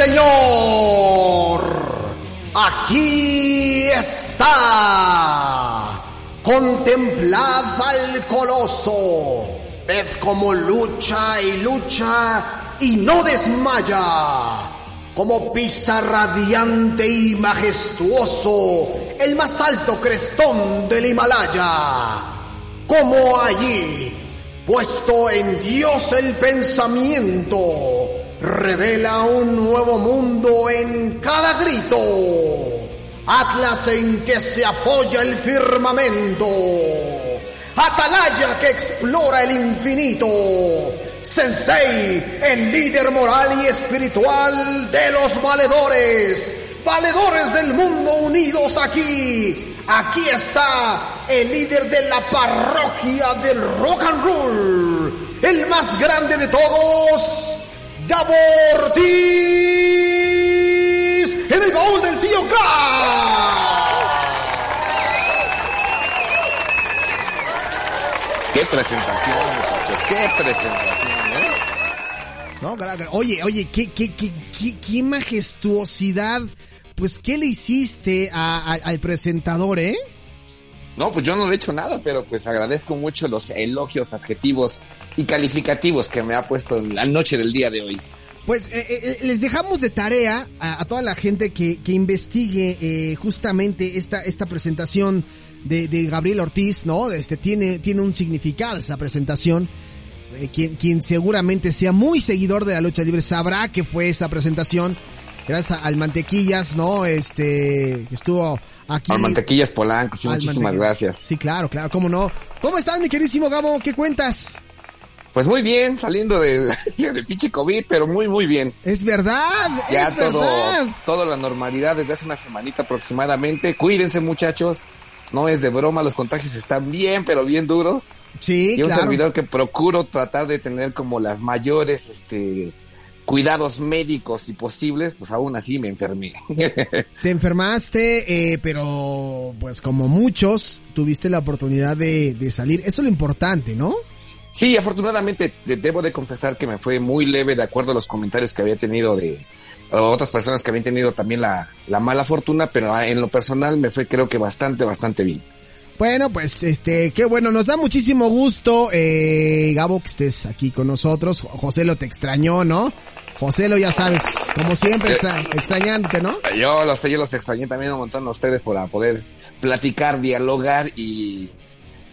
Señor. Aquí está. Contemplad al coloso. Ved cómo lucha y lucha y no desmaya. Como pisa radiante y majestuoso el más alto crestón del Himalaya. Como allí, puesto en Dios el pensamiento, revela un nuevo mundo en cada grito. Atlas en que se apoya el firmamento. Atalaya que explora el infinito. Sensei, el líder moral y espiritual de los valedores. Valedores del mundo unidos aquí. Aquí está el líder de la parroquia del rock and roll. El más grande de todos. Gabo Ortiz en el baúl del tío K. Qué presentación, muchachos, qué presentación, ¿eh? No, oye, oye, qué, qué, qué, qué, qué majestuosidad. Pues, ¿qué le hiciste a- a- al presentador, eh? No, pues yo no le he hecho nada, pero pues agradezco mucho los elogios, adjetivos y calificativos que me ha puesto en la noche del día de hoy. Pues eh, eh, les dejamos de tarea a, a toda la gente que, que investigue eh, justamente esta, esta presentación de, de Gabriel Ortiz, ¿no? Este tiene, tiene un significado esa presentación. Eh, quien, quien seguramente sea muy seguidor de la lucha libre sabrá que fue esa presentación. Gracias al Mantequillas, ¿no? Este, que estuvo aquí. Al Mantequillas Polanco, sí, muchísimas gracias. Sí, claro, claro, cómo no. ¿Cómo estás, mi queridísimo Gabo? ¿Qué cuentas? Pues muy bien, saliendo de, de pinche COVID, pero muy, muy bien. Es verdad, Ya es todo, verdad. todo la normalidad desde hace una semanita aproximadamente. Cuídense, muchachos. No es de broma, los contagios están bien, pero bien duros. Sí, y un servidor que procuro tratar de tener como las mayores este cuidados médicos y posibles, pues aún así me enfermé. Te enfermaste, eh, pero pues como muchos, tuviste la oportunidad de, de salir. Eso es lo importante, ¿no? sí, afortunadamente de- debo de confesar que me fue muy leve de acuerdo a los comentarios que había tenido de otras personas que habían tenido también la, la mala fortuna, pero ah, en lo personal me fue creo que bastante, bastante bien. Bueno, pues este, qué bueno, nos da muchísimo gusto, eh, Gabo, que estés aquí con nosotros. Jo- José lo te extrañó, ¿no? José lo ya sabes, como siempre, Eh. extra- extrañándote, ¿no? Yo lo sé, yo los extrañé también un montón a ustedes para poder platicar, dialogar y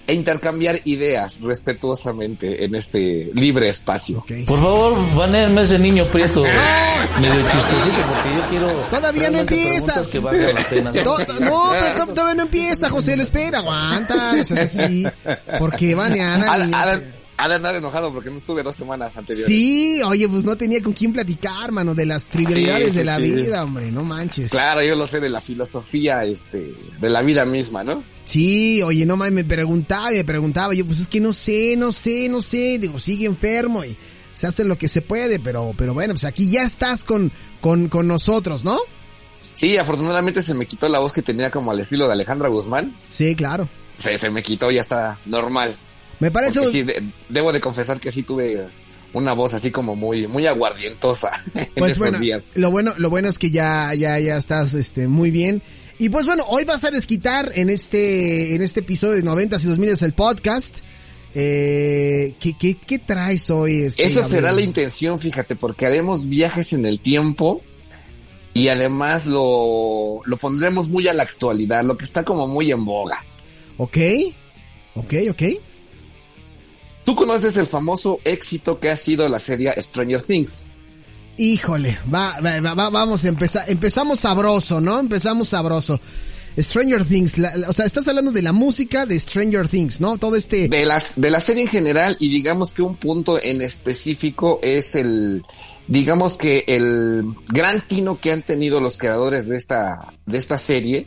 e intercambiar ideas respetuosamente en este libre espacio. Por favor, banéenme ese niño prieto. Medio chistosito porque yo quiero. Todavía no empieza. que la pena. No, pero to- todavía no empieza, José, lo espera, aguanta, no seas así, porque Vaneana... Ha, ha de- ha de andar enojado porque no estuve dos semanas anteriores. Sí, oye, pues no tenía con quién platicar, mano, de las trivialidades Sí, sí, de la sí. vida, hombre, no manches. Claro, yo lo sé de la filosofía, este, de la vida misma, ¿no? Sí, oye, no mames, me preguntaba, me preguntaba, yo pues es que no sé, no sé, no sé, digo, sigue enfermo y se hace lo que se puede, pero, pero bueno, pues aquí ya estás con, con, con nosotros, ¿no? Sí, afortunadamente se me quitó la voz que tenía como al estilo de Alejandra Guzmán. Sí, claro. Se, se me quitó, ya está normal. Me parece, sí, de- debo de confesar que sí tuve una voz así como muy, muy aguardientosa en pues esos bueno, días. lo bueno, lo bueno es que ya, ya, ya estás, este, muy bien. Y pues bueno, hoy vas a desquitar en este, en este episodio de 90 y 2000 es el podcast. Eh, ¿qué, qué, qué traes hoy? Este, Esa Gabriel? será la intención, fíjate, porque haremos viajes en el tiempo y además lo, lo pondremos muy a la actualidad, lo que está como muy en boga. Ok, ok, ok. Tú conoces el famoso éxito que ha sido la serie Stranger Things. Híjole, va, va, va- va- vamos a empezar, empezamos sabroso, ¿no? Empezamos sabroso. Stranger Things, la- la- o sea, estás hablando de la música de Stranger Things, ¿no? Todo este... De las, de la serie en general y digamos que un punto en específico es el, digamos que el gran tino que han tenido los creadores de esta, de esta serie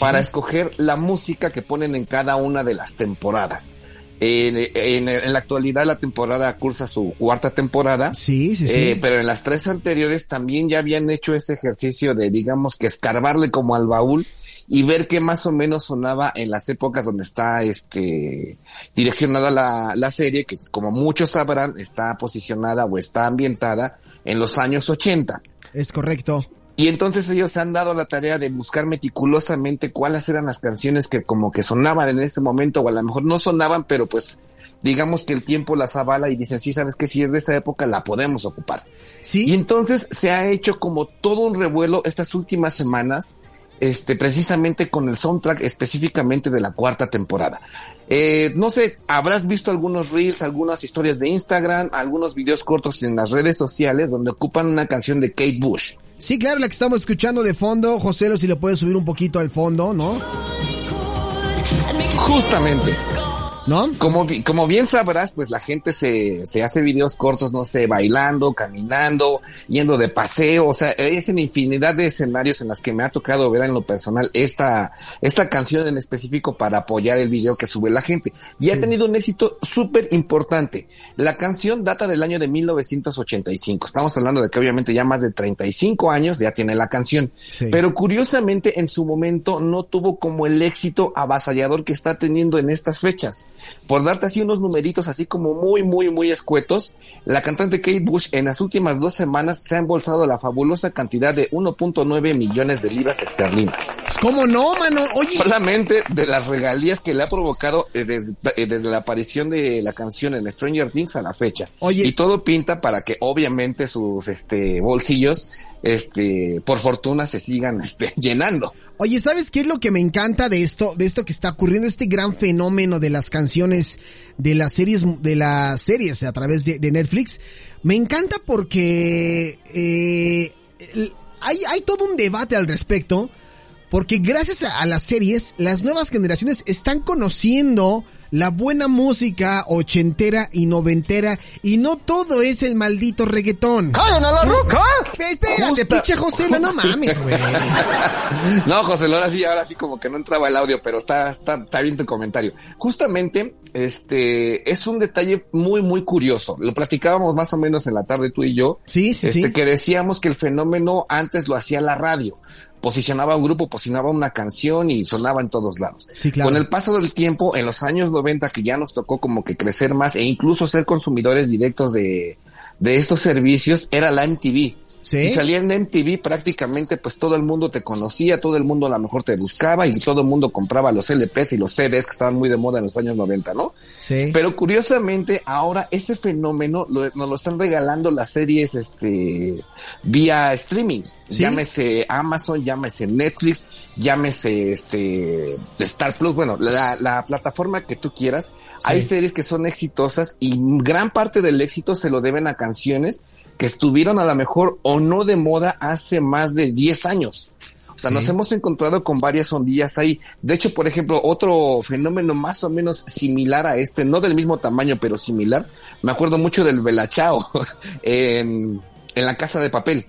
para escoger la música que ponen en cada una de las temporadas. En, en, en, la actualidad la temporada cursa su cuarta temporada. Sí, sí, sí. Eh, pero en las tres anteriores también ya habían hecho ese ejercicio de, digamos, que escarbarle como al baúl y ver qué más o menos sonaba en las épocas donde está este direccionada la, la serie, que como muchos sabrán, está posicionada o está ambientada en los años 80. Es correcto. Y entonces ellos se han dado la tarea de buscar meticulosamente cuáles eran las canciones que como que sonaban en ese momento, o a lo mejor no sonaban, pero pues digamos que el tiempo las avala y dicen, sí, sabes que si es de esa época la podemos ocupar. Sí. Y entonces se ha hecho como todo un revuelo estas últimas semanas, este, precisamente con el soundtrack específicamente de la cuarta temporada. Eh, no sé, habrás visto algunos reels, algunas historias de Instagram, algunos videos cortos en las redes sociales donde ocupan una canción de Kate Bush. Sí, claro, la que estamos escuchando de fondo, José, si lo puedes subir un poquito al fondo, ¿no? Justamente. ¿No? Como, como bien sabrás, pues la gente se, se hace videos cortos, no sé, bailando, caminando, yendo de paseo, o sea, es en infinidad de escenarios en las que me ha tocado ver en lo personal esta, esta canción en específico para apoyar el video que sube la gente. Y sí. ha tenido un éxito súper importante. La canción data del año de 1985. Estamos hablando de que obviamente ya más de 35 años ya tiene la canción. Sí. Pero curiosamente en su momento no tuvo como el éxito avasallador que está teniendo en estas fechas. Por darte así unos numeritos así como muy, muy, muy escuetos, la cantante Kate Bush en las últimas dos semanas se ha embolsado la fabulosa cantidad de 1.9 millones de libras esterlinas. ¿Cómo no, mano? Oye. Solamente de las regalías que le ha provocado eh, desde, eh, desde, la aparición de la canción en Stranger Things a la fecha. Oye. Y todo pinta para que obviamente sus este bolsillos este por fortuna se sigan este llenando. Oye, ¿sabes qué es lo que me encanta de esto, de esto que está ocurriendo, este gran fenómeno de las canciones de las series, de las series a través de, Netflix? Me encanta porque eh, hay, hay todo un debate al respecto, porque gracias a, a las series, las nuevas generaciones están conociendo la buena música ochentera y noventera y no todo es el maldito reggaetón. ¡Callen a la roca! Espérate, pinche José, no mames, güey. no, José, ahora sí, ahora sí como que no entraba el audio, pero está, está, está bien tu comentario. Justamente, este, es un detalle muy, muy curioso. Lo platicábamos más o menos en la tarde tú y yo. Sí, sí, este, sí. Que decíamos que el fenómeno antes lo hacía la radio posicionaba un grupo, posicionaba una canción y sonaba en todos lados. Sí, claro. Con el paso del tiempo, en los años 90 que ya nos tocó como que crecer más e incluso ser consumidores directos de, de estos servicios, era la MTV. ¿Sí? Si salía en MTV prácticamente pues todo el mundo te conocía, todo el mundo a lo mejor te buscaba y todo el mundo compraba los LPs y los CDs que estaban muy de moda en los años 90, ¿no? Sí. Pero curiosamente ahora ese fenómeno lo, nos lo están regalando las series este vía streaming. ¿Sí? Llámese Amazon, llámese Netflix, llámese este Star Plus, bueno, la, la plataforma que tú quieras. Sí. Hay series que son exitosas y gran parte del éxito se lo deben a canciones que estuvieron a lo mejor o no de moda hace más de 10 años. O sea, sí. nos hemos encontrado con varias ondillas ahí. De hecho, por ejemplo, otro fenómeno más o menos similar a este, no del mismo tamaño, pero similar, me acuerdo mucho del Belachao en, en la casa de papel.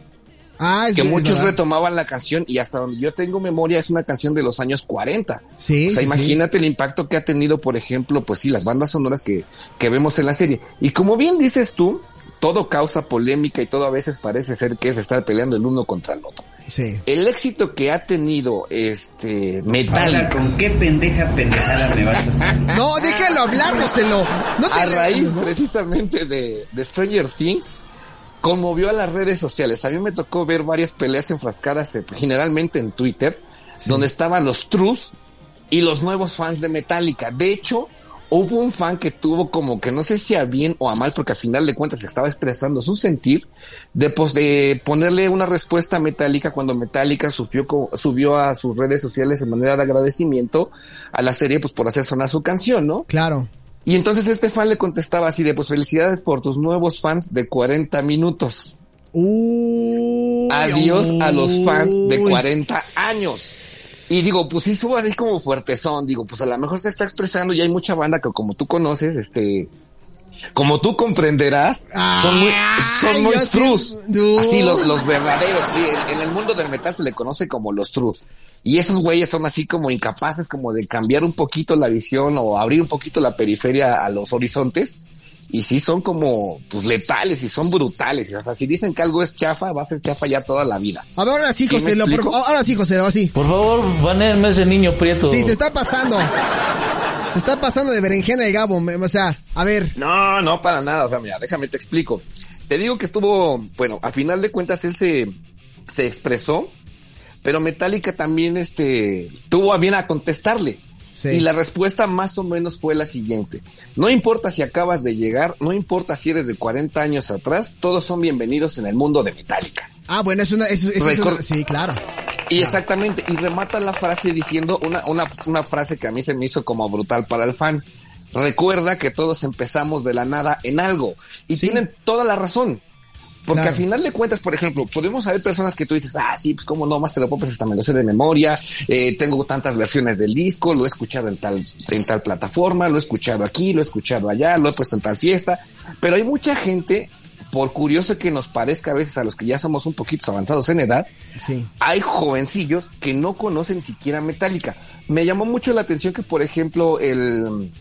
Ah, es que bien, muchos ¿verdad? retomaban la canción y hasta donde yo tengo memoria es una canción de los años 40. Sí. O sea, sí, imagínate sí. el impacto que ha tenido, por ejemplo, pues sí, las bandas sonoras que, que vemos en la serie. Y como bien dices tú, todo causa polémica y todo a veces parece ser que es estar peleando el uno contra el otro. Sí. El éxito que ha tenido este Metallica. ¿Con qué pendeja pendejada me vas a hacer? No, déjalo hablar, Roselo. No te a raíz precisamente de, de Stranger Things, conmovió a las redes sociales. A mí me tocó ver varias peleas enfrascadas, eh, generalmente en Twitter, sí. donde estaban los trus y los nuevos fans de Metallica. De hecho, hubo un fan que tuvo como que no sé si a bien o a mal, porque al final de cuentas estaba expresando su sentir, de, pues, de ponerle una respuesta a Metallica cuando Metallica subió, subió a sus redes sociales en manera de agradecimiento a la serie, pues por hacer sonar su canción, ¿no? Claro. Y entonces este fan le contestaba así de, pues felicidades por tus nuevos fans de 40 minutos. Uy, Adiós uy. a los fans de 40 años. Y digo, pues sí subo así como fuertezón, digo, pues a lo mejor se está expresando y hay mucha banda que como tú conoces, este, como tú comprenderás, son muy, son Ay, muy trus. No. Así, los, los verdaderos, sí. En, en el mundo del metal se le conoce como los trus. Y esos güeyes son así como incapaces como de cambiar un poquito la visión o abrir un poquito la periferia a los horizontes. Y sí son como, pues letales y son brutales. O sea, si dicen que algo es chafa, va a ser chafa ya toda la vida. A ver, ahora sí, ¿Sí me José, lo, por- ahora sí, José, ahora sí. Por favor, banéenme a ese niño prieto. Sí, se está pasando. Se está pasando de berenjena el Gabo, o sea, a ver. No, no, para nada. O sea, mira, déjame te explico. Te digo que estuvo, bueno, a final de cuentas él se, se expresó, pero Metallica también, este, tuvo a bien a contestarle. Sí. Y la respuesta más o menos fue la siguiente. No importa si acabas de llegar, no importa si eres de 40 años atrás, todos son bienvenidos en el mundo de Metallica. Ah, bueno, es una, es, es- es una- sí, claro. Y exactamente, y remata la frase diciendo una, una, una frase que a mí se me hizo como brutal para el fan. Recuerda que todos empezamos de la nada en algo. Y Sí. tienen toda la razón. Porque Claro. al final de cuentas, por ejemplo, podemos saber personas que tú dices, ah, sí, pues cómo no, Master of Puppets hasta me lo sé de memoria, eh, tengo tantas versiones del disco, lo he escuchado en tal, en tal plataforma, lo he escuchado aquí, lo he escuchado allá, lo he puesto en tal fiesta, pero hay mucha gente, por curioso que nos parezca a veces a los que ya somos un poquito avanzados en edad, Sí. hay jovencillos que no conocen ni siquiera Metallica. Me llamó mucho la atención que, por ejemplo, el,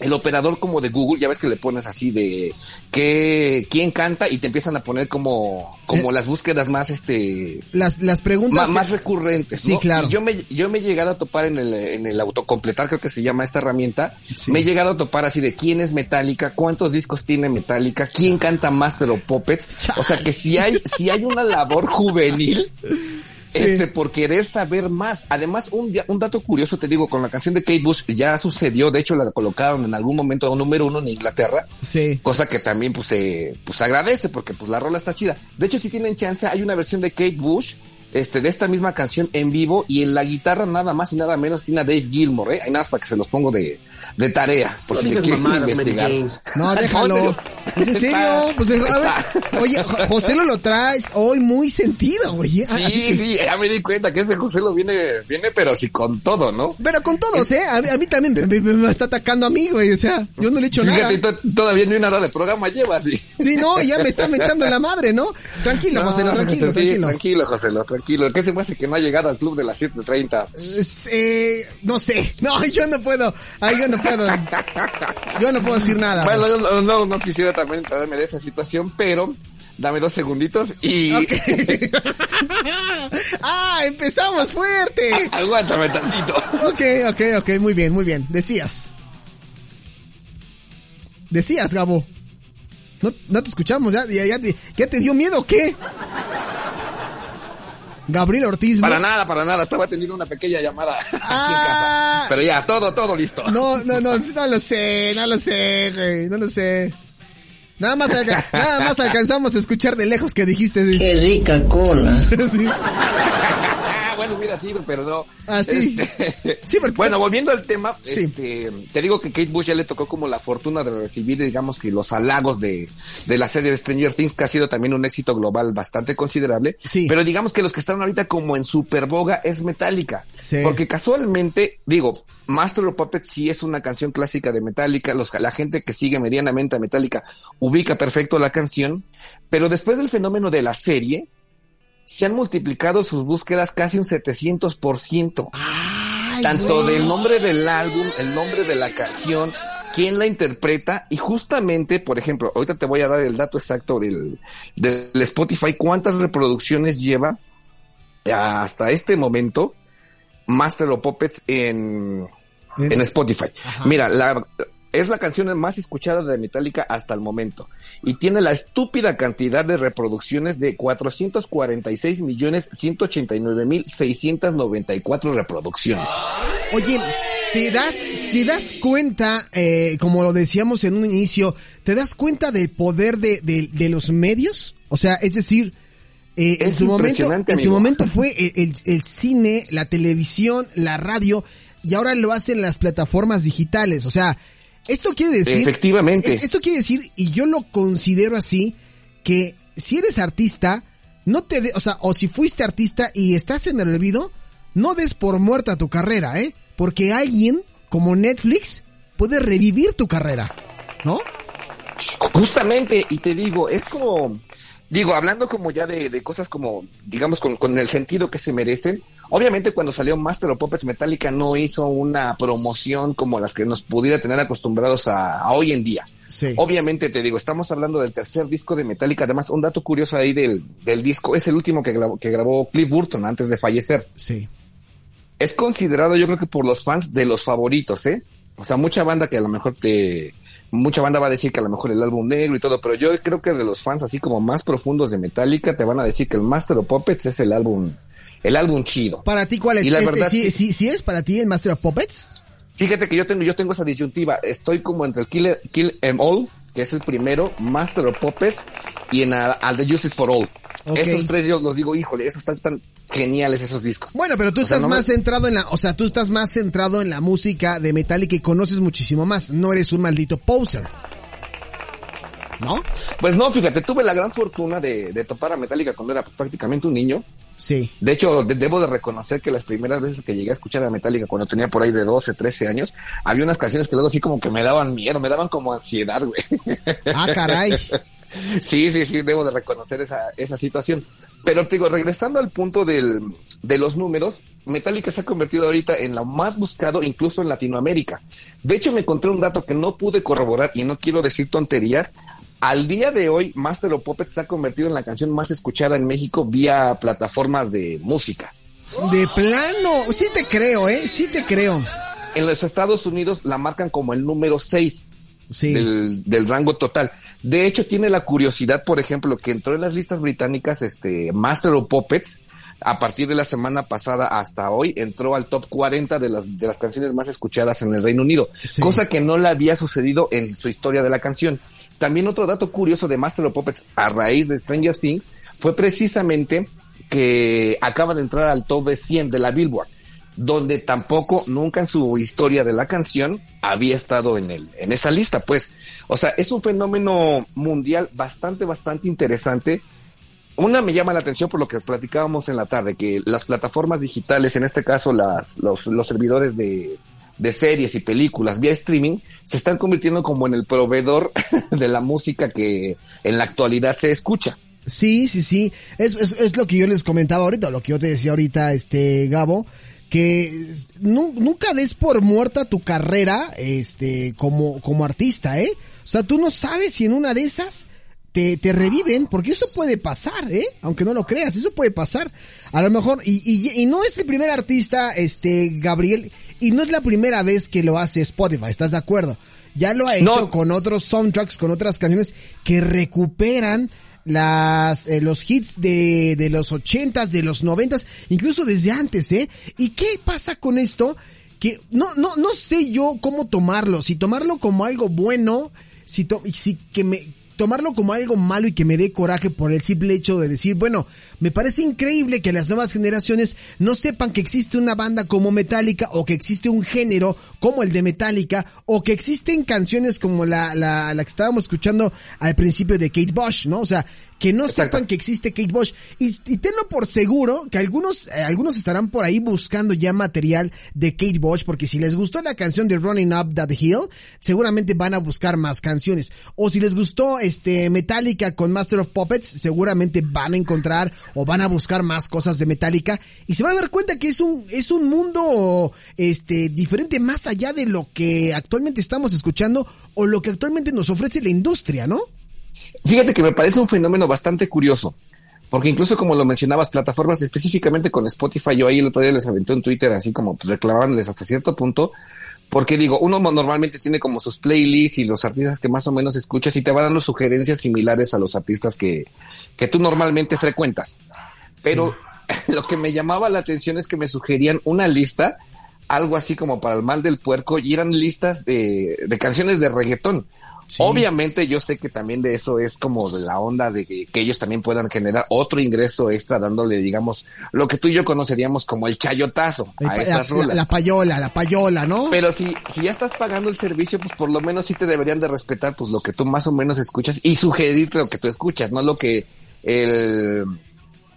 el operador como de Google, ya ves que le pones así de que quién canta y te empiezan a poner como, como Eh. las búsquedas más este Las, las preguntas. más, que- recurrentes. Sí, ¿no? claro. Y yo me, yo me he llegado a topar en el, en el autocompletar, creo que se llama esta herramienta. Sí. Me he llegado a topar así de quién es Metallica, cuántos discos tiene Metallica, quién canta Master of Puppets. O sea que si hay, si hay una labor juvenil, este, por querer saber más. Además, un, un dato curioso te digo, con la canción de Kate Bush ya sucedió, de hecho la colocaron en algún momento número uno en Inglaterra. Sí. Cosa que también pues se pues agradece porque pues la rola está chida. De hecho, si tienen chance, hay una versión de Kate Bush este, de esta misma canción en vivo y en la guitarra nada más y nada menos tiene a Dave Gilmore, ¿eh? Hay nada más para que se los pongo de, de tarea, por No si le quieren mamadas, investigar. No, déjalo. ¿Es en serio? Pues, a ver, oye, Jo- José lo lo traes hoy muy sentido, güey. Así Sí, que- sí, ya me di cuenta que ese José lo viene, viene pero sí con todo, ¿no? Pero con todos, ¿eh? A, mí- a mí también me, me- me está atacando a mí, güey. O sea, yo no le he hecho nada. Fíjate, to- todavía ni una hora de programa lleva así. Sí, no, ya me está metiendo la madre, ¿no? Tranquilo, José, No, tranquilo, sí, tranquilo. Tranquilo, José, tranquilo. ¿Qué se me hace que no ha llegado al club de las 7.30? Es, eh, no sé, no, yo no puedo, ay, yo no puedo, yo no puedo decir nada. Bueno, yo no, no, no quisiera también entrarme en esa situación, pero dame dos segunditos y ah, empezamos fuerte. aguántame tantito. Ok, ok, ok, muy bien, muy bien. Decías. Decías, Gabo. No, no te escuchamos, ya, ya, ya te, ¿ya te dio miedo o qué? Gabriel Ortiz. Para nada, para nada. Estaba teniendo una pequeña llamada aquí en Ah. casa. Pero ya, todo, todo listo. No, no, no, no lo sé, no lo sé, güey, no lo sé. Nada más, nada más alcanzamos a escuchar de lejos que dijiste. sí. Qué rica cola. Sí. Bueno, hubiera sido, pero no. Ah, sí. Este, Sí, porque- Bueno, volviendo al tema, Sí. este, te digo que Kate Bush ya le tocó como la fortuna de recibir, digamos que los halagos de, de la serie de Stranger Things, que ha sido también un éxito global bastante considerable. Sí. Pero digamos que los que están ahorita como en super boga es Metallica. Sí. Porque casualmente, digo, Master of Puppets sí es una canción clásica de Metallica, los, la gente que sigue medianamente a Metallica ubica perfecto la canción, pero después del fenómeno de la serie, se han multiplicado sus búsquedas casi un 700%. Ay, Tanto güey. del nombre del álbum, el nombre de la canción, quién la interpreta y justamente, por ejemplo, ahorita te voy a dar el dato exacto del, del Spotify, cuántas reproducciones lleva hasta este momento Master of Puppets en, En- en Spotify. Mira, la, es la canción más escuchada de Metallica hasta el momento y tiene la estúpida cantidad de reproducciones de 446 millones 189 mil 694 reproducciones. Oye, ¿te das, te das cuenta, eh, como lo decíamos en un inicio, te das cuenta del poder de, de, de los medios? O sea, es decir, eh, en su momento, en su momento fue el, el- el cine, la televisión, la radio, y ahora lo hacen las plataformas digitales. O sea, esto quiere decir... Efectivamente. eh, Esto quiere decir, y yo lo considero así, que si eres artista, no te de, o sea, o si fuiste artista y estás en el olvido, no des por muerta tu carrera, ¿eh? Porque alguien como Netflix puede revivir tu carrera, ¿no? Justamente, y te digo, es como, digo, hablando como ya de, de cosas como, digamos, con, con, el sentido que se merecen, obviamente cuando salió Master of Puppets Metallica no hizo una promoción como las que nos pudiera tener acostumbrados a, a hoy en día. Sí. Obviamente te digo, estamos hablando del tercer disco de Metallica, además un dato curioso ahí del, del disco, es el último que grabó, que grabó Cliff Burton antes de fallecer. Sí. Es considerado yo creo que por los fans de los favoritos, ¿eh? O sea, mucha banda que a lo mejor te, mucha banda va a decir que a lo mejor el álbum negro y todo, pero yo creo que de los fans así como más profundos de Metallica te van a decir que el Master of Puppets es el álbum, el álbum chido. Para ti, ¿cuál es? Y la Este, verdad ¿sí, sí, sí es para ti el Master of Puppets? Fíjate que yo tengo, yo tengo esa disyuntiva. Estoy como entre el Kill, Kill Em All, que es el primero, Master of Puppets, y en al The Justice for All. Esos tres yo los digo, híjole, esos están, están geniales esos discos. Bueno, pero tú O sea, estás me- más centrado en la, o sea, tú estás más centrado en la música de Metallica y conoces muchísimo más. No eres un maldito poser. ¿No? Pues no, fíjate, tuve la gran fortuna de, de topar a Metallica cuando era pues, prácticamente un niño. Sí. De hecho, de- debo de reconocer que las primeras veces que llegué a escuchar a Metallica, cuando tenía por ahí de 12, 13 años, había unas canciones que luego así como que me daban miedo, me daban como ansiedad, güey. Ah, caray. Sí, sí, sí, debo de reconocer esa, esa situación. Pero te digo, regresando al punto del, de los números, Metallica se ha convertido ahorita en lo más buscado incluso en Latinoamérica. De hecho, me encontré un dato que no pude corroborar y no quiero decir tonterías. Al día de hoy, Master of Puppets se ha convertido en la canción más escuchada en México vía plataformas de música. De plano. Sí te creo, ¿eh? Sí te creo. En los Estados Unidos la marcan como el número 6 Sí. del, del rango total. De hecho, tiene la curiosidad, por ejemplo, que entró en las listas británicas este Master of Puppets a partir de la semana pasada hasta hoy entró al top 40 de las, de las canciones más escuchadas en el Reino Unido, Sí. cosa que no le había sucedido en su historia de la canción. También otro dato curioso de Master of Puppets a raíz de Stranger Things fue precisamente que acaba de entrar al top de 100 de la Billboard, donde tampoco nunca en su historia de la canción había estado en el en esa lista, pues. O sea, es un fenómeno mundial bastante bastante interesante. Una me llama la atención por lo que platicábamos en la tarde, que las plataformas digitales, en este caso las, los servidores de, de series y películas vía streaming, se están convirtiendo como en el proveedor de la música que en la actualidad se escucha. Sí, sí, sí. Es, es, es lo que yo les comentaba ahorita, lo que yo te decía ahorita, este, Gabo, que nu- nunca des por muerta tu carrera, este, como, como artista, ¿eh? O sea, tú no sabes si en una de esas te, te reviven, porque eso puede pasar, ¿eh? Aunque no lo creas, eso puede pasar. A lo mejor, y, y, y no es el primer artista, este, Gabriel, y no es la primera vez que lo hace Spotify, ¿estás de acuerdo? Ya lo ha hecho No. con otros soundtracks, con otras canciones que recuperan las eh, los hits de, de los ochentas, de los noventas, incluso desde antes, ¿eh? ¿Y qué pasa con esto? Que no, no, no sé yo cómo tomarlo, si tomarlo como algo bueno, si, to- si que me, tomarlo como algo malo y que me dé coraje por el simple hecho de decir, bueno, me parece increíble que las nuevas generaciones no sepan que existe una banda como Metallica o que existe un género como el de Metallica o que existen canciones como la, la, la que estábamos escuchando al principio de Kate Bush, ¿no? O sea, que no Exacto. sepan que existe Kate Bush. Y, y tenlo por seguro que algunos, eh, algunos estarán por ahí buscando ya material de Kate Bush, porque si les gustó la canción de Running Up That Hill, seguramente van a buscar más canciones. O si les gustó este Metallica con Master of Puppets, seguramente van a encontrar o van a buscar más cosas de Metallica y se van a dar cuenta que es un, es un mundo, este, diferente más allá de lo que actualmente estamos escuchando o lo que actualmente nos ofrece la industria, ¿no? Fíjate que me parece un fenómeno bastante curioso, porque incluso como lo mencionabas, plataformas específicamente con Spotify, yo ahí el otro día les aventé un Twitter así como pues, hasta cierto punto, porque digo, uno normalmente tiene como sus playlists y los artistas que más o menos escuchas y te va dando sugerencias similares a los artistas que, que tú normalmente frecuentas. Pero lo que me llamaba la atención es que me sugerían una lista, algo así como para el mal del puerco, y eran listas de, de canciones de reggaetón. Obviamente yo sé que también de eso es como de la onda de que, que ellos también puedan generar otro ingreso extra dándole, digamos, lo que tú y yo conoceríamos como el chayotazo El a la, esas la- rolas. la payola, la payola, ¿no? Pero si, si ya estás pagando el servicio, pues por lo menos sí te deberían de respetar pues lo que tú más o menos escuchas y sugerirte lo que tú escuchas, no lo que el,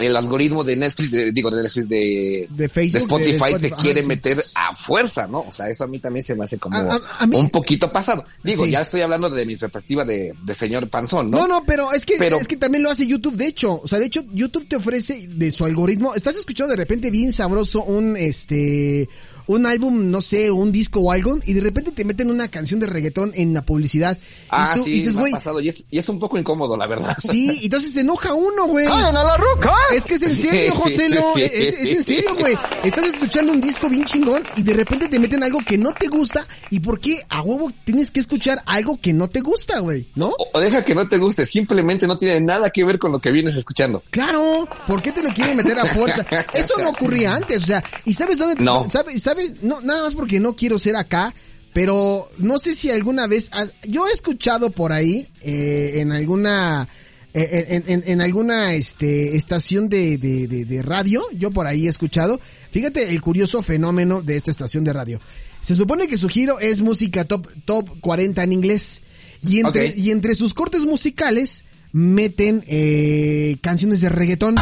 el algoritmo de Netflix, de- digo, de Netflix, de, De Facebook, Spotify, de te Spotify, quiere ajá, sí. meter a fuerza, ¿no? O sea, eso a mí también se me hace como A- a- a mí- un poquito pasado. Digo, Sí. ya estoy hablando de mi perspectiva de, de señor Panzón, ¿no? No, no, pero es que Pero- es que también lo hace YouTube, de hecho, o sea, de hecho YouTube te ofrece de su algoritmo, estás escuchando de repente bien sabroso un este un álbum, no sé, un disco o algo y de repente te meten una canción de reggaetón en la publicidad Ah, y, tú, sí, y dices, me ha güey, pasado y es, y es un poco incómodo, la verdad. Sí, y entonces se enoja uno, güey. a la ruca! Es que es en serio, Sí, Joselo. sí, es, es en serio, güey. Estás escuchando un disco bien chingón y de repente te meten algo que no te gusta. ¿Y por qué a huevo tienes que escuchar algo que no te gusta, güey? ¿No? O, o deja que no te guste, simplemente no tiene nada que ver con lo que vienes escuchando. Claro, ¿por qué te lo quieren meter a fuerza? Esto no ocurría antes, o sea, ¿y sabes dónde? No. ¿Sabes? ¿Sabes? No, nada más porque no quiero ser acá, pero no sé si alguna vez, has- yo he escuchado por ahí, eh, en alguna, eh, en, en- en alguna, este, estación de, de, de, de radio, yo por ahí he escuchado, fíjate el curioso fenómeno de esta estación de radio. Se supone que su giro es música top, top 40 en inglés. Y entre, y entre sus cortes musicales meten eh, canciones de reggaetón.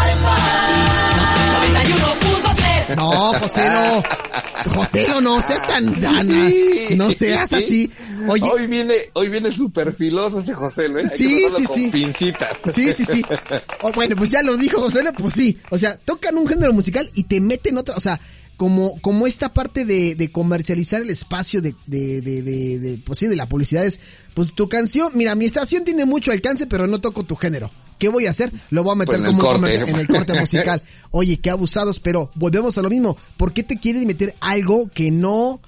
No, Joselo. Joselo, no seas tan dana. No seas así. Oye, Hoy viene, hoy viene súper filoso ese José, ¿eh? Que Sí, sí, con sí. pincitas. Sí, sí, sí. Bueno, pues ya lo dijo Joselo, pues sí. O sea, tocan un género musical y te meten otra, o sea, como, como esta parte de, de comercializar el espacio de, de, de, de, de, pues sí, de la publicidad es, pues tu canción, mira, mi estación tiene mucho alcance, pero no toco tu género. ¿Qué voy a hacer? Lo voy a meter Pues en como corte. en el corte musical. Oye, qué abusados, pero volvemos a lo mismo. ¿Por qué te quieren meter algo que no,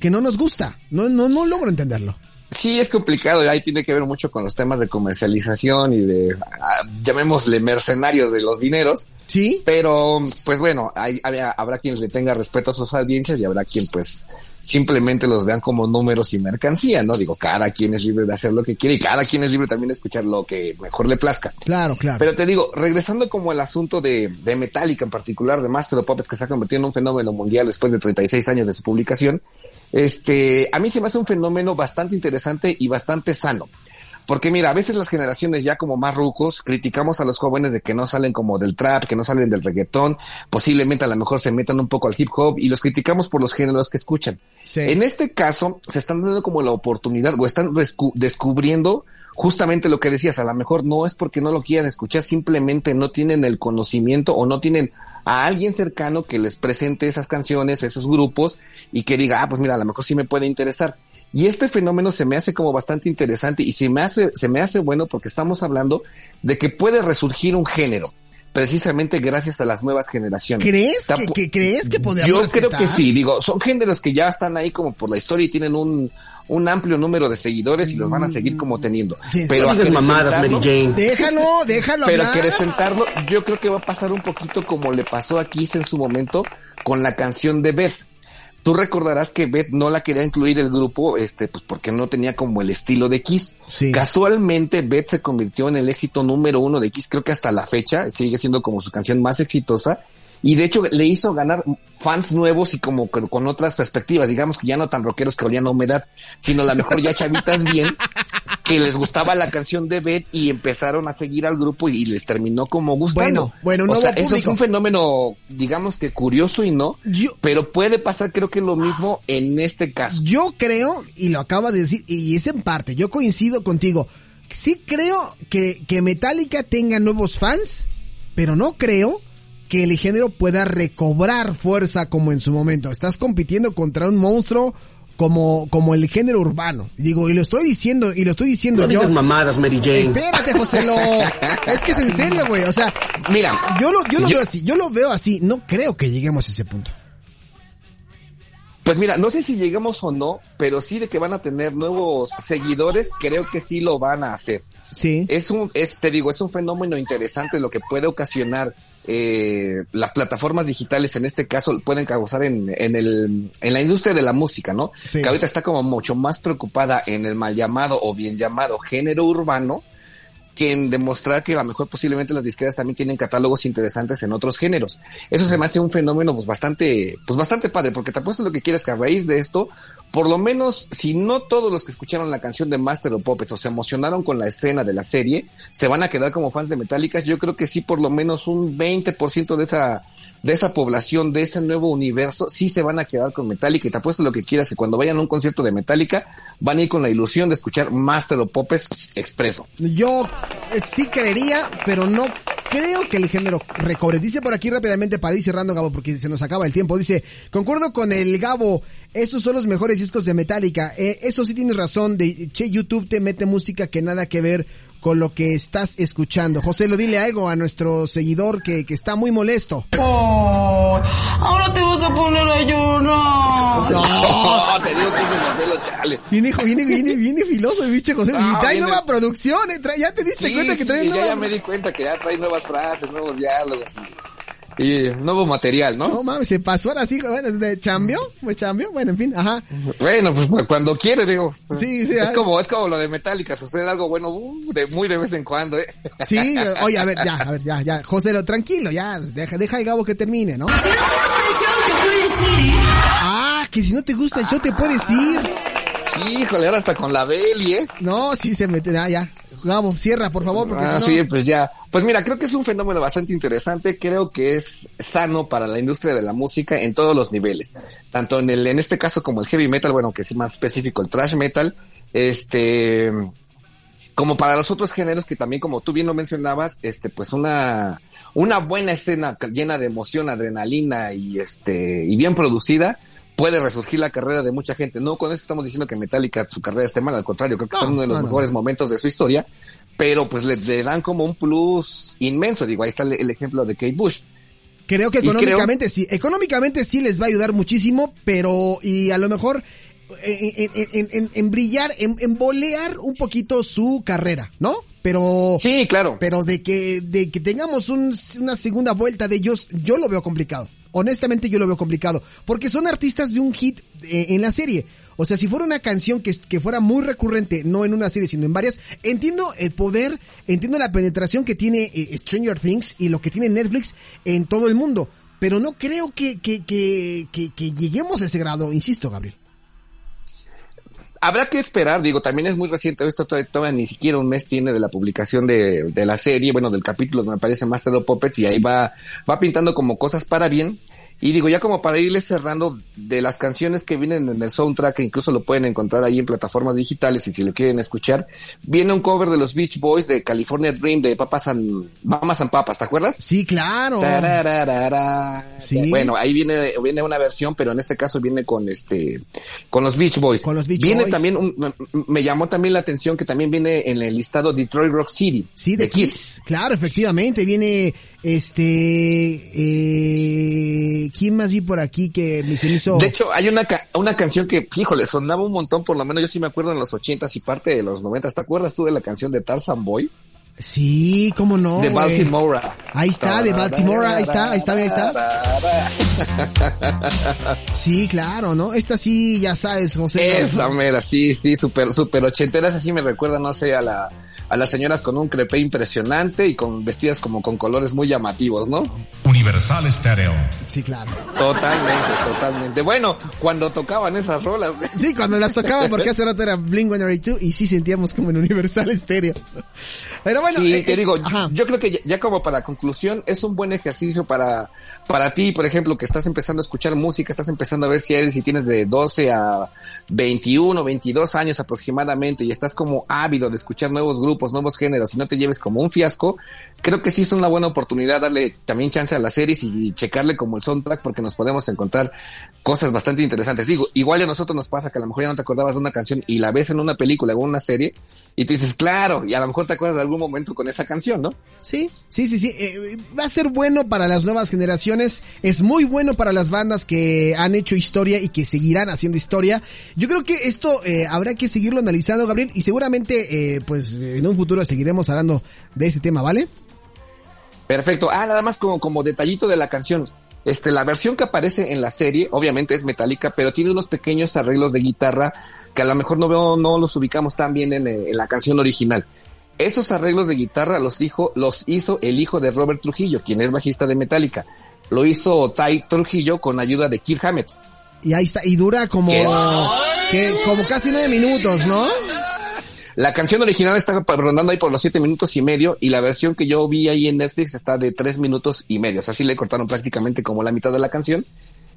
que no nos gusta? No, no, no logro entenderlo. Sí, es complicado, ahí tiene que ver mucho con los temas de comercialización y de, ah, llamémosle mercenarios de los dineros, ¿Sí? pero pues bueno, hay, habrá quien le tenga respeto a sus audiencias y habrá quien pues simplemente los vean como números y mercancía, ¿no? Digo, cada quien es libre de hacer lo que quiere y cada quien es libre también de escuchar lo que mejor le plazca. Claro, claro. Pero te digo, regresando como al asunto de, de Metallica en particular, de Master of Puppets, que se ha convertido en un fenómeno mundial después de 36 años de su publicación, este, a mí se me hace un fenómeno bastante interesante y bastante sano. Porque mira, a veces las generaciones ya como más rucos criticamos a los jóvenes de que no salen como del trap, que no salen del reggaetón, posiblemente a lo mejor se metan un poco al hip hop y los criticamos por los géneros que escuchan. Sí. En este caso, se están dando como la oportunidad o están descu- descubriendo justamente lo que decías, a lo mejor no es porque no lo quieran escuchar, simplemente no tienen el conocimiento o no tienen a alguien cercano que les presente esas canciones, esos grupos y que diga, ah, pues mira, a lo mejor sí me puede interesar. Y este fenómeno se me hace como bastante interesante y se me hace, se me hace bueno porque estamos hablando de que puede resurgir un género, precisamente gracias a las nuevas generaciones. ¿Crees que, que crees que podríamos yo creo que sí, digo, son géneros que ya están ahí como por la historia y tienen un, un amplio número de seguidores y los van a seguir como teniendo. Sí. Pero No mamadas, Mary Jane. Déjalo, déjalo pero hablar. acrecentarlo, yo creo que va a pasar un poquito como le pasó a Kiss en su momento con la canción de Beth. Tú recordarás que Beth no la quería incluir el grupo, este, pues porque no tenía como el estilo de Kiss. Sí. Casualmente, Beth se convirtió en el éxito número uno de Kiss, creo que hasta la fecha, sigue siendo como su canción más exitosa. Y de hecho le hizo ganar fans nuevos y como con, con otras perspectivas, digamos que ya no tan rockeros que olían a humedad, sino a lo mejor ya chavitas bien, que les gustaba la canción de Beth y empezaron a seguir al grupo y les terminó como gustando. Bueno, bueno, o sea, eso es un fenómeno, digamos que curioso y no, Yo- pero puede pasar creo que lo mismo en este caso. Yo creo, y lo acabas de decir, y es en parte, yo coincido contigo. Sí creo que, que Metallica tenga nuevos fans, pero no creo que el género pueda recobrar fuerza como en su momento. Estás compitiendo contra un monstruo como, como el género urbano. Digo, y lo estoy diciendo, y lo estoy diciendo No yo. digas mamadas, Mary Jane. Espérate, José, lo, es que es en serio, güey. O sea, Mira, yo lo, yo lo yo- veo así, yo lo veo así. No creo que lleguemos a ese punto. Pues mira, no sé si llegamos o no, pero sí de que van a tener nuevos seguidores, creo que sí lo van a hacer. Sí. Es un, es, te digo, es un fenómeno interesante lo que puede ocasionar eh, las plataformas digitales, en este caso, pueden causar en, en el, en la industria de la música, ¿no? Sí. Que ahorita está como mucho más preocupada en el mal llamado o bien llamado género urbano, que en demostrar que a lo mejor posiblemente las disqueras también tienen catálogos interesantes en otros géneros. Eso se me hace un fenómeno pues bastante, pues bastante padre, porque te apuesto lo que quieres que a raíz de esto por lo menos, si no todos los que escucharon la canción de Master of Puppets o se emocionaron con la escena de la serie, se van a quedar como fans de Metallica, yo creo que sí, por lo menos un 20% de esa, de esa población, de ese nuevo universo, sí se van a quedar con Metallica. Y te apuesto lo que quieras, que cuando vayan a un concierto de Metallica, van a ir con la ilusión de escuchar Master of Puppets expreso. Yo eh, sí creería, pero no creo que el género recobre. Dice por aquí rápidamente para ir cerrando, Gabo, porque se nos acaba el tiempo. Dice, concuerdo con el Gabo, esos son los mejores discos de Metallica. Eh, eso sí tienes razón, de che, YouTube te mete música que nada que ver con lo que estás escuchando. José, lo dile algo a nuestro seguidor que, que está muy molesto. ahora te vas a poner a llorar. No, te digo que es Marcelo Chale. Viene, viene, viene, viene filoso bicho José. Y trae viene- nueva producción, eh, trae- ya te diste Sí, cuenta que sí, trae ya, nueva... ya me di cuenta que ya trae nuevas frases, nuevos diálogos y, y nuevo material, ¿no? No mames, se pasó ahora sí, bueno, de chambio, pues chambio, bueno, en fin, ajá. Bueno, pues pues, cuando quiere, digo. Sí, sí, Es ah. como, es como lo de Metallica, sucede algo bueno uh, de, muy de vez en cuando, ¿eh? Sí, oye, a ver, ya, a ver, ya, ya, José, lo, tranquilo, ya, deja, deja el Gabo que termine, ¿no? Ah, que si no te gusta el show te puedes ir. Sí, híjole, ahora hasta con la Beli, ¿eh? No, sí se mete, ah, ya. Gabo, cierra, por favor, porque Ah, si no... sí, pues ya. Pues mira, creo que es un fenómeno bastante interesante. Creo que es sano para la industria de la música en todos los niveles. Tanto en el, en este caso como el heavy metal, bueno, que es más específico el thrash metal. Este, como para los otros géneros que también, como tú bien lo mencionabas, este, pues una, una buena escena llena de emoción, adrenalina y este, y bien producida, puede resurgir la carrera de mucha gente. No con eso estamos diciendo que Metallica su carrera esté mal, al contrario, creo que No, está en uno de los no, no. mejores momentos de su historia, pero pues le, le dan como un plus inmenso. Digo, ahí está el, el ejemplo de Kate Bush. Creo que creo- económicamente sí, económicamente sí les va a ayudar muchísimo, pero y a lo mejor en, en- en- en- en brillar, en, en bolear un poquito su carrera, ¿no? Pero Sí, claro. pero de que de que tengamos un- una segunda vuelta de ellos, yo lo veo complicado. Honestamente yo lo veo complicado, porque son artistas de un hit eh, en la serie. O sea, si fuera una canción que, que fuera muy recurrente, no en una serie, sino en varias, entiendo el poder, entiendo la penetración que tiene eh, Stranger Things y lo que tiene Netflix en todo el mundo. Pero no creo que, que, que, lleguemos a ese grado, insisto, Gabriel. Habrá que esperar, digo, también es muy reciente, esto todavía, todavía ni siquiera un mes tiene de la publicación de, de la serie, bueno, del capítulo donde aparece Master of Puppets y ahí va, va pintando como cosas para bien. Y digo, ya como para irles cerrando de las canciones que vienen en el soundtrack, que incluso lo pueden encontrar ahí en plataformas digitales y si lo quieren escuchar, viene un cover de los Beach Boys de California Dream de Papas and, Mamas and Papas, ¿te acuerdas? Sí, claro. Sí. Bueno, ahí viene, viene una versión, pero en este caso viene con este, con los Beach Boys. Con los Beach viene Boys. también, un- me, me llamó también la atención que también viene en el listado Detroit Rock City. Sí, de Kiss. Claro, efectivamente. Viene, este, eh, ¿quién más vi por aquí que me se hizo? De hecho, hay una, ca- una canción que, híjole, sonaba un montón, por lo menos yo sí me acuerdo en los ochentas y parte de los noventas. ¿Te acuerdas tú de la canción de Tarzan Boy? sí, cómo no. de. Baltimore. Ahí está, de Baltimore, ahí está, ahí está, ahí está. Sí, claro, ¿no? Esta sí, ya sabes, José. Esa mera, sí, sí, súper, súper ochenteras, así me recuerda, no sé, a la, a las señoras con un crepé impresionante y con vestidas como con colores muy llamativos, ¿no? Universal Stereo. Sí, claro. Totalmente, totalmente. Bueno, cuando tocaban esas rolas, güey. Sí, cuando las tocaban, porque hace rato era Blink 182 y sí sentíamos como en Universal Stereo. Pero bueno, sí, eh, te eh, digo, ajá. yo creo que ya, ya como para conclusión, es un buen ejercicio para, para ti, por ejemplo, que estás empezando a escuchar música, estás empezando a ver si eres, si tienes de 12 a 21, 22 años aproximadamente y estás como ávido de escuchar nuevos grupos, nuevos géneros y no te lleves como un fiasco, creo que sí es una buena oportunidad darle también chance a las series y checarle como el soundtrack porque nos podemos encontrar cosas bastante interesantes. Digo, igual a nosotros nos pasa que a lo mejor ya no te acordabas de una canción y la ves en una película o en una serie y tú dices, claro, y a lo mejor te acuerdas de algún momento con esa canción, ¿no? Sí, sí, sí, sí. Eh, va a ser bueno para las nuevas generaciones. Es muy bueno para las bandas que han hecho historia y que seguirán haciendo historia. Yo creo que esto eh, habrá que seguirlo analizando, Gabriel, y seguramente, eh, pues, en un futuro seguiremos hablando de ese tema, ¿vale? Perfecto. Ah, nada más como, como detallito de la canción. Este, la versión que aparece en la serie, obviamente es metálica, pero tiene unos pequeños arreglos de guitarra que a lo mejor no veo, no los ubicamos tan bien en, en la canción original. Esos arreglos de guitarra los, hijo, los hizo el hijo de Robert Trujillo, quien es bajista de Metallica. Lo hizo Ty Trujillo con ayuda de Kirk Hammett. Y ahí está, y dura como, que, como casi nueve minutos, ¿no? La canción original está rondando ahí por los siete minutos y medio y la versión que yo vi ahí en Netflix está de tres minutos y medio. O sea, le cortaron prácticamente como la mitad de la canción.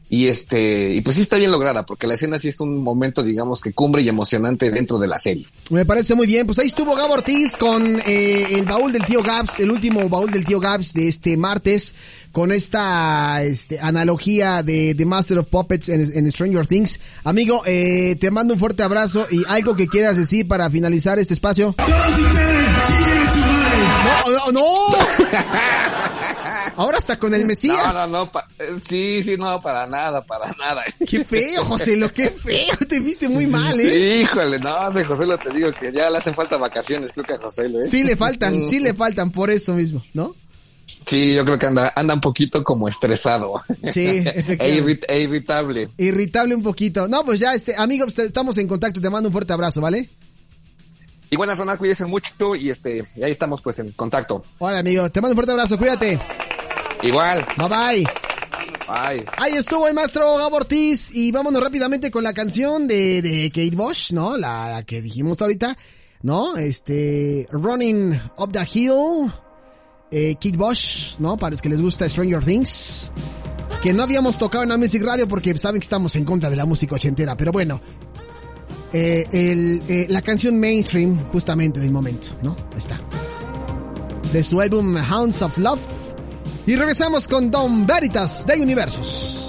Y este, y pues sí está bien lograda, porque la escena sí es un momento, digamos, que cumbre y emocionante dentro de la serie. Me parece muy bien. Pues ahí estuvo Gabo Ortiz con eh, el baúl del tío Gabs, el último baúl del tío Gabs de este martes, con esta este, analogía de The Master of Puppets en, en Stranger Things. Amigo, eh, te mando un fuerte abrazo y algo que quieras decir para finalizar este espacio. No, no, no. Ahora está con el Mesías. No, no, no, pa- eh, sí, sí, no, para nada, para nada. Qué feo, José, lo que feo. Te viste muy mal, ¿eh? Híjole, no, sé, José lo te digo que ya le hacen falta vacaciones, creo que a José lo ¿eh? Sí le faltan, sí le faltan por eso mismo, ¿no? Sí, yo creo que anda, anda un poquito como estresado. Sí, e, irrit- e irritable. Irritable un poquito. No, pues ya, este, amigos, te- estamos en contacto. Te mando un fuerte abrazo, ¿vale? Y bueno, Ronald, cuídense mucho y este, y ahí estamos pues en contacto. Hola, amigo. Te mando un fuerte abrazo. Cuídate. Igual. Bye bye. Bye. Ahí estuvo el maestro Gabo Ortiz y vámonos rápidamente con la canción de, de Kate Bush, ¿no? La, la que dijimos ahorita, ¿no? Este, Running Up the Hill, eh, Kate Bush, ¿no? Para los que les gusta Stranger Things, que no habíamos tocado en la Music Radio porque saben que estamos en contra de la música ochentera, pero bueno, eh, el, eh, la canción mainstream justamente del momento, ¿no? Ahí está. De su álbum Hounds of Love. Y regresamos con Don Veritas de Universos.